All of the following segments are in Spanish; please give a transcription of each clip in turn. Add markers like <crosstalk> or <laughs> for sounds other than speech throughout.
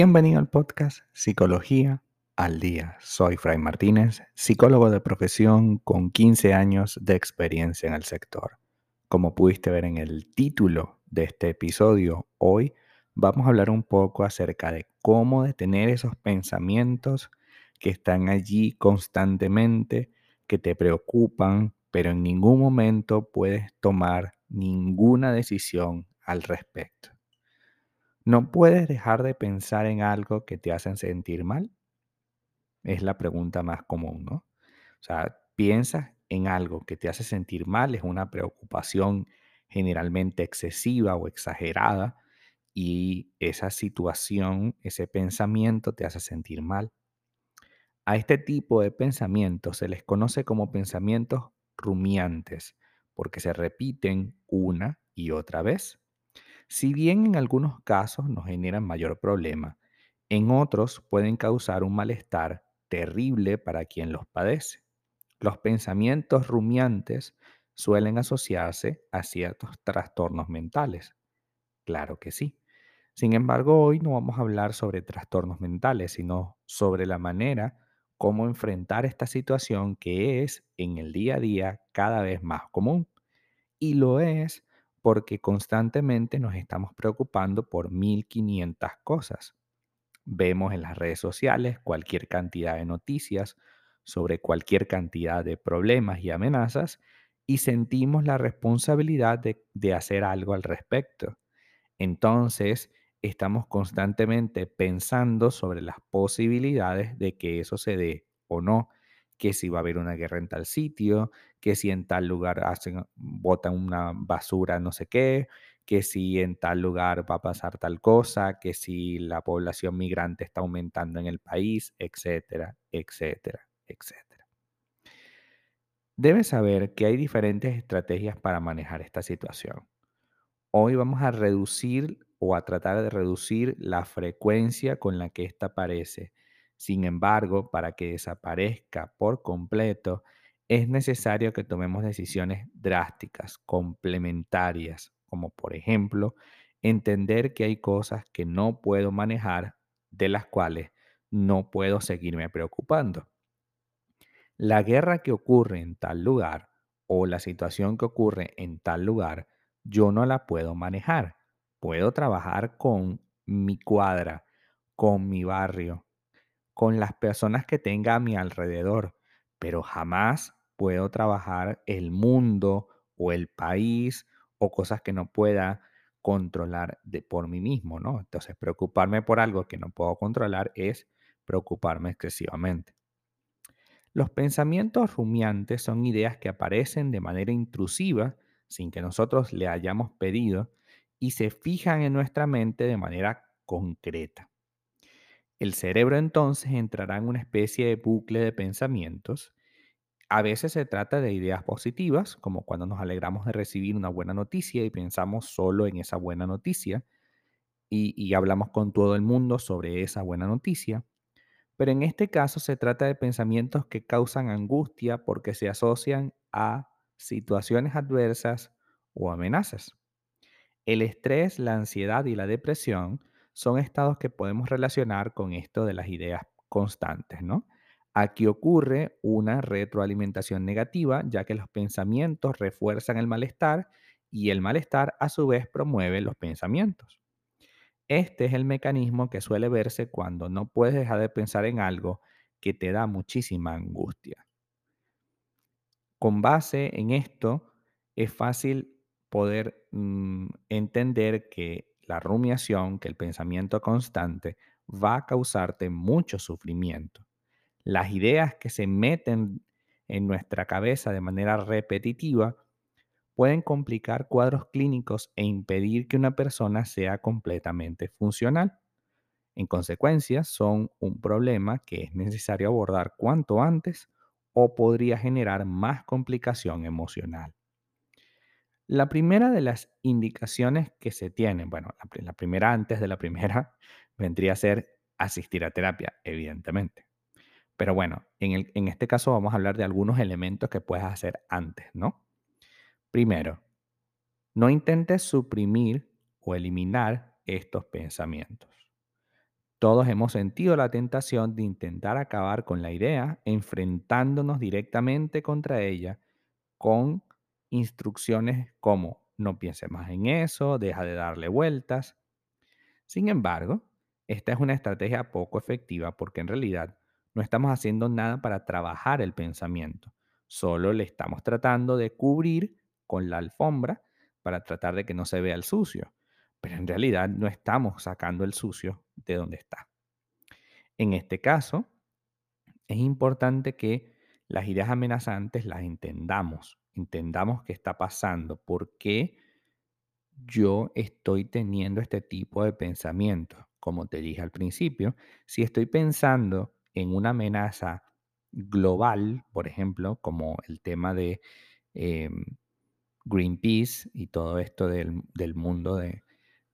Bienvenido al podcast Psicología al Día. Soy Fray Martínez, psicólogo de profesión con 15 años de experiencia en el sector. Como pudiste ver en el título de este episodio, hoy vamos a hablar un poco acerca de cómo detener esos pensamientos que están allí constantemente, que te preocupan, pero en ningún momento puedes tomar ninguna decisión al respecto. ¿No puedes dejar de pensar en algo que te hacen sentir mal? Es la pregunta más común, ¿no? O sea, piensas en algo que te hace sentir mal, es una preocupación generalmente excesiva o exagerada y esa situación, ese pensamiento te hace sentir mal. A este tipo de pensamientos se les conoce como pensamientos rumiantes porque se repiten una y otra vez. Si bien en algunos casos nos generan mayor problema, en otros pueden causar un malestar terrible para quien los padece. Los pensamientos rumiantes suelen asociarse a ciertos trastornos mentales. Claro que sí. Sin embargo, hoy no vamos a hablar sobre trastornos mentales, sino sobre la manera cómo enfrentar esta situación que es en el día a día cada vez más común. Y lo es porque constantemente nos estamos preocupando por 1500 cosas. Vemos en las redes sociales cualquier cantidad de noticias sobre cualquier cantidad de problemas y amenazas y sentimos la responsabilidad de, de hacer algo al respecto. Entonces, estamos constantemente pensando sobre las posibilidades de que eso se dé o no que si va a haber una guerra en tal sitio, que si en tal lugar hacen, botan una basura no sé qué, que si en tal lugar va a pasar tal cosa, que si la población migrante está aumentando en el país, etcétera, etcétera, etcétera. Debes saber que hay diferentes estrategias para manejar esta situación. Hoy vamos a reducir o a tratar de reducir la frecuencia con la que esta aparece sin embargo, para que desaparezca por completo, es necesario que tomemos decisiones drásticas, complementarias, como por ejemplo, entender que hay cosas que no puedo manejar, de las cuales no puedo seguirme preocupando. La guerra que ocurre en tal lugar o la situación que ocurre en tal lugar, yo no la puedo manejar. Puedo trabajar con mi cuadra, con mi barrio, con las personas que tenga a mi alrededor, pero jamás puedo trabajar el mundo o el país o cosas que no pueda controlar de, por mí mismo, ¿no? Entonces, preocuparme por algo que no puedo controlar es preocuparme excesivamente. Los pensamientos rumiantes son ideas que aparecen de manera intrusiva sin que nosotros le hayamos pedido y se fijan en nuestra mente de manera concreta. El cerebro entonces entrará en una especie de bucle de pensamientos. A veces se trata de ideas positivas, como cuando nos alegramos de recibir una buena noticia y pensamos solo en esa buena noticia y, hablamos con todo el mundo sobre esa buena noticia. Pero en este caso se trata de pensamientos que causan angustia porque se asocian a situaciones adversas o amenazas. El estrés, la ansiedad y la depresión son estados que podemos relacionar con esto de las ideas constantes, ¿no? Aquí ocurre una retroalimentación negativa, ya que los pensamientos refuerzan el malestar y el malestar a su vez promueve los pensamientos. Este es el mecanismo que suele verse cuando no puedes dejar de pensar en algo que te da muchísima angustia. Con base en esto, es fácil poder mm, entender que la rumiación, que el pensamiento constante, va a causarte mucho sufrimiento. Las ideas que se meten en nuestra cabeza de manera repetitiva pueden complicar cuadros clínicos e impedir que una persona sea completamente funcional. En consecuencia, son un problema que es necesario abordar cuanto antes o podría generar más complicación emocional. La primera de las indicaciones que se tienen, bueno, la, primera antes de la primera <laughs> vendría a ser asistir a terapia, evidentemente. Pero bueno, en, en este caso vamos a hablar de algunos elementos que puedes hacer antes, ¿no? Primero, no intentes suprimir o eliminar estos pensamientos. Todos hemos sentido la tentación de intentar acabar con la idea enfrentándonos directamente contra ella con instrucciones como no piense más en eso, deja de darle vueltas. Sin embargo, esta es una estrategia poco efectiva porque en realidad no estamos haciendo nada para trabajar el pensamiento, solo le estamos tratando de cubrir con la alfombra para tratar de que no se vea el sucio, pero en realidad no estamos sacando el sucio de donde está. En este caso, es importante que las ideas amenazantes las entendamos, entendamos qué está pasando, por qué yo estoy teniendo este tipo de pensamiento. Como te dije al principio, si estoy pensando en una amenaza global, por ejemplo, como el tema de em, Greenpeace y todo esto del, mundo de,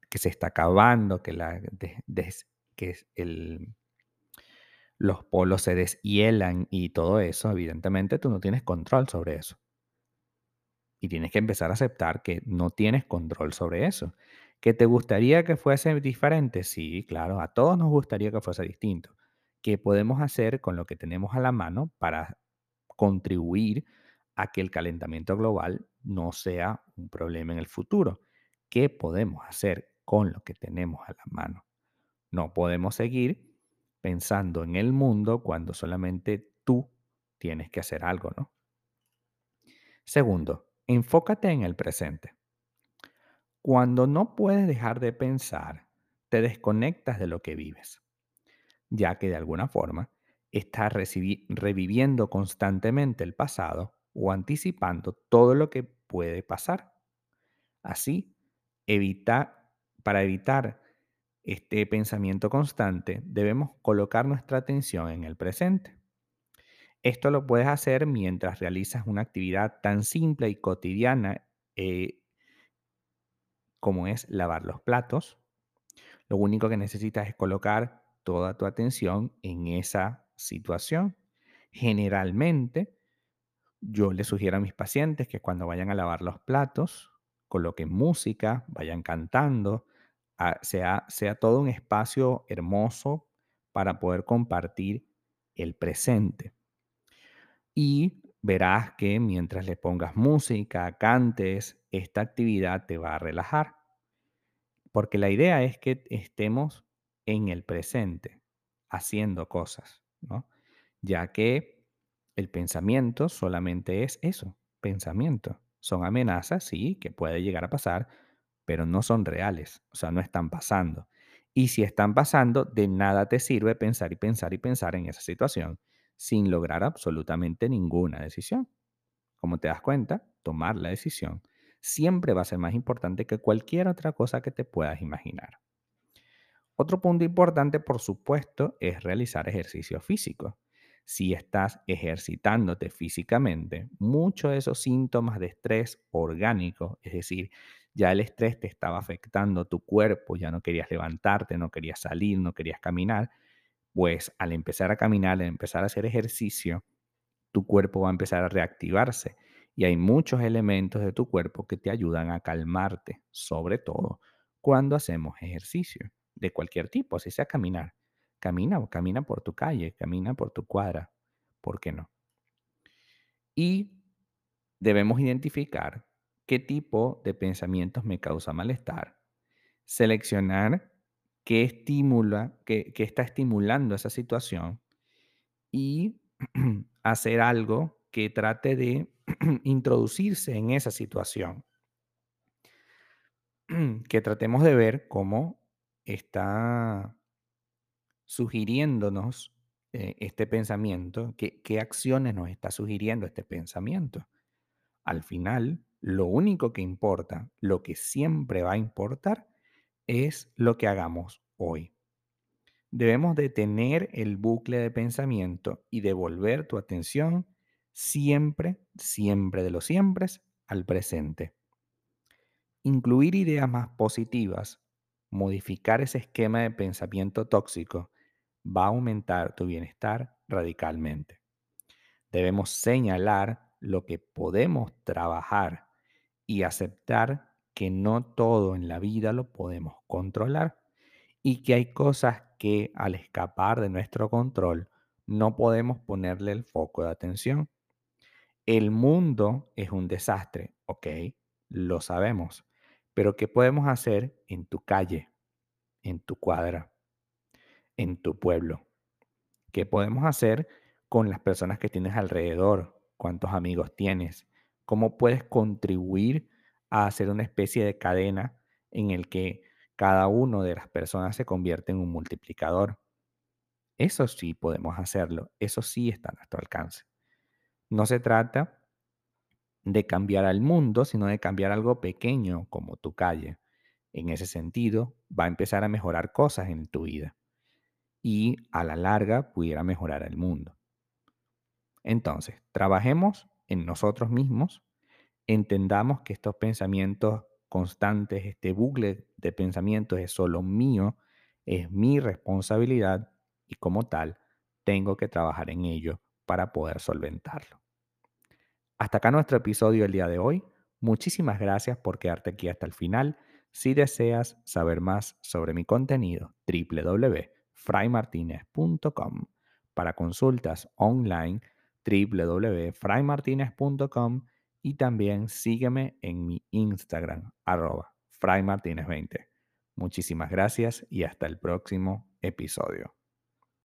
que se está acabando, que, los polos se deshielan y todo eso, evidentemente tú no tienes control sobre eso. Y tienes que empezar a aceptar que no tienes control sobre eso. ¿Que te gustaría que fuese diferente? Sí, claro, a todos nos gustaría que fuese distinto. ¿Qué podemos hacer con lo que tenemos a la mano para contribuir a que el calentamiento global no sea un problema en el futuro? ¿Qué podemos hacer con lo que tenemos a la mano? No podemos seguir pensando en el mundo cuando solamente tú tienes que hacer algo, ¿no? Segundo, enfócate en el presente. Cuando no puedes dejar de pensar, te desconectas de lo que vives, ya que de alguna forma estás reviviendo constantemente el pasado o anticipando todo lo que puede pasar. Así, para evitar este pensamiento constante, debemos colocar nuestra atención en el presente. Esto lo puedes hacer mientras realizas una actividad tan simple y cotidiana eh, como es lavar los platos. Lo único que necesitas es colocar toda tu atención en esa situación. Generalmente, yo le sugiero a mis pacientes que cuando vayan a lavar los platos, coloquen música, vayan cantando, ah, sea todo un espacio hermoso para poder compartir el presente. Y verás que mientras le pongas música, cantes, esta actividad te va a relajar. Porque la idea es que estemos en el presente, haciendo cosas, ¿no? Ya que el pensamiento solamente es eso, pensamiento. Son amenazas, sí, que puede llegar a pasar, pero no son reales, o sea, no están pasando. Y si están pasando, de nada te sirve pensar y pensar y pensar en esa situación sin lograr absolutamente ninguna decisión. Como te das cuenta, tomar la decisión siempre va a ser más importante que cualquier otra cosa que te puedas imaginar. Otro punto importante, por supuesto, es realizar ejercicio físico. Si estás ejercitándote físicamente, muchos de esos síntomas de estrés orgánico, es decir, ya el estrés te estaba afectando tu cuerpo, ya no querías levantarte, no querías salir, no querías caminar, pues al empezar a caminar, al empezar a hacer ejercicio, tu cuerpo va a empezar a reactivarse y hay muchos elementos de tu cuerpo que te ayudan a calmarte, sobre todo cuando hacemos ejercicio de cualquier tipo, así sea caminar. Camina camina por tu calle, camina por tu cuadra, ¿por qué no? Y debemos identificar qué tipo de pensamientos me causa malestar, seleccionar qué estimula, qué, qué está estimulando esa situación y <clears throat> hacer algo que trate de <clears throat> introducirse en esa situación, <clears throat> que tratemos de ver cómo está sugiriéndonos eh, este pensamiento, qué, qué acciones nos está sugiriendo este pensamiento. Al final, lo único que importa, lo que siempre va a importar, es lo que hagamos hoy. Debemos detener el bucle de pensamiento y devolver tu atención siempre, siempre de los siempre al presente. Incluir ideas más positivas, modificar ese esquema de pensamiento tóxico, va a aumentar tu bienestar radicalmente. Debemos señalar lo que podemos trabajar y aceptar que no todo en la vida lo podemos controlar y que hay cosas que al escapar de nuestro control no podemos ponerle el foco de atención. El mundo es un desastre, ok, lo sabemos, pero ¿qué podemos hacer en tu calle, en tu cuadra, en tu pueblo? ¿Qué podemos hacer con las personas que tienes alrededor? ¿Cuántos amigos tienes? ¿Cómo puedes contribuir a hacer una especie de cadena en el que cada uno de las personas se convierte en un multiplicador? Eso sí podemos hacerlo, eso sí está a nuestro alcance. No se trata de cambiar al mundo, sino de cambiar algo pequeño como tu calle. En ese sentido, va a empezar a mejorar cosas en tu vida y a la larga pudiera mejorar el mundo. Entonces, trabajemos en nosotros mismos, entendamos que estos pensamientos constantes, este bucle de pensamientos es solo mío, es mi responsabilidad y como tal tengo que trabajar en ello para poder solventarlo. Hasta acá nuestro episodio el día de hoy. Muchísimas gracias por quedarte aquí hasta el final. Si deseas saber más sobre mi contenido, www.fraymartinez.com. Para consultas online, www.fraymartinez.com y también sígueme en mi Instagram, arroba fraymartinez20. Muchísimas gracias y hasta el próximo episodio.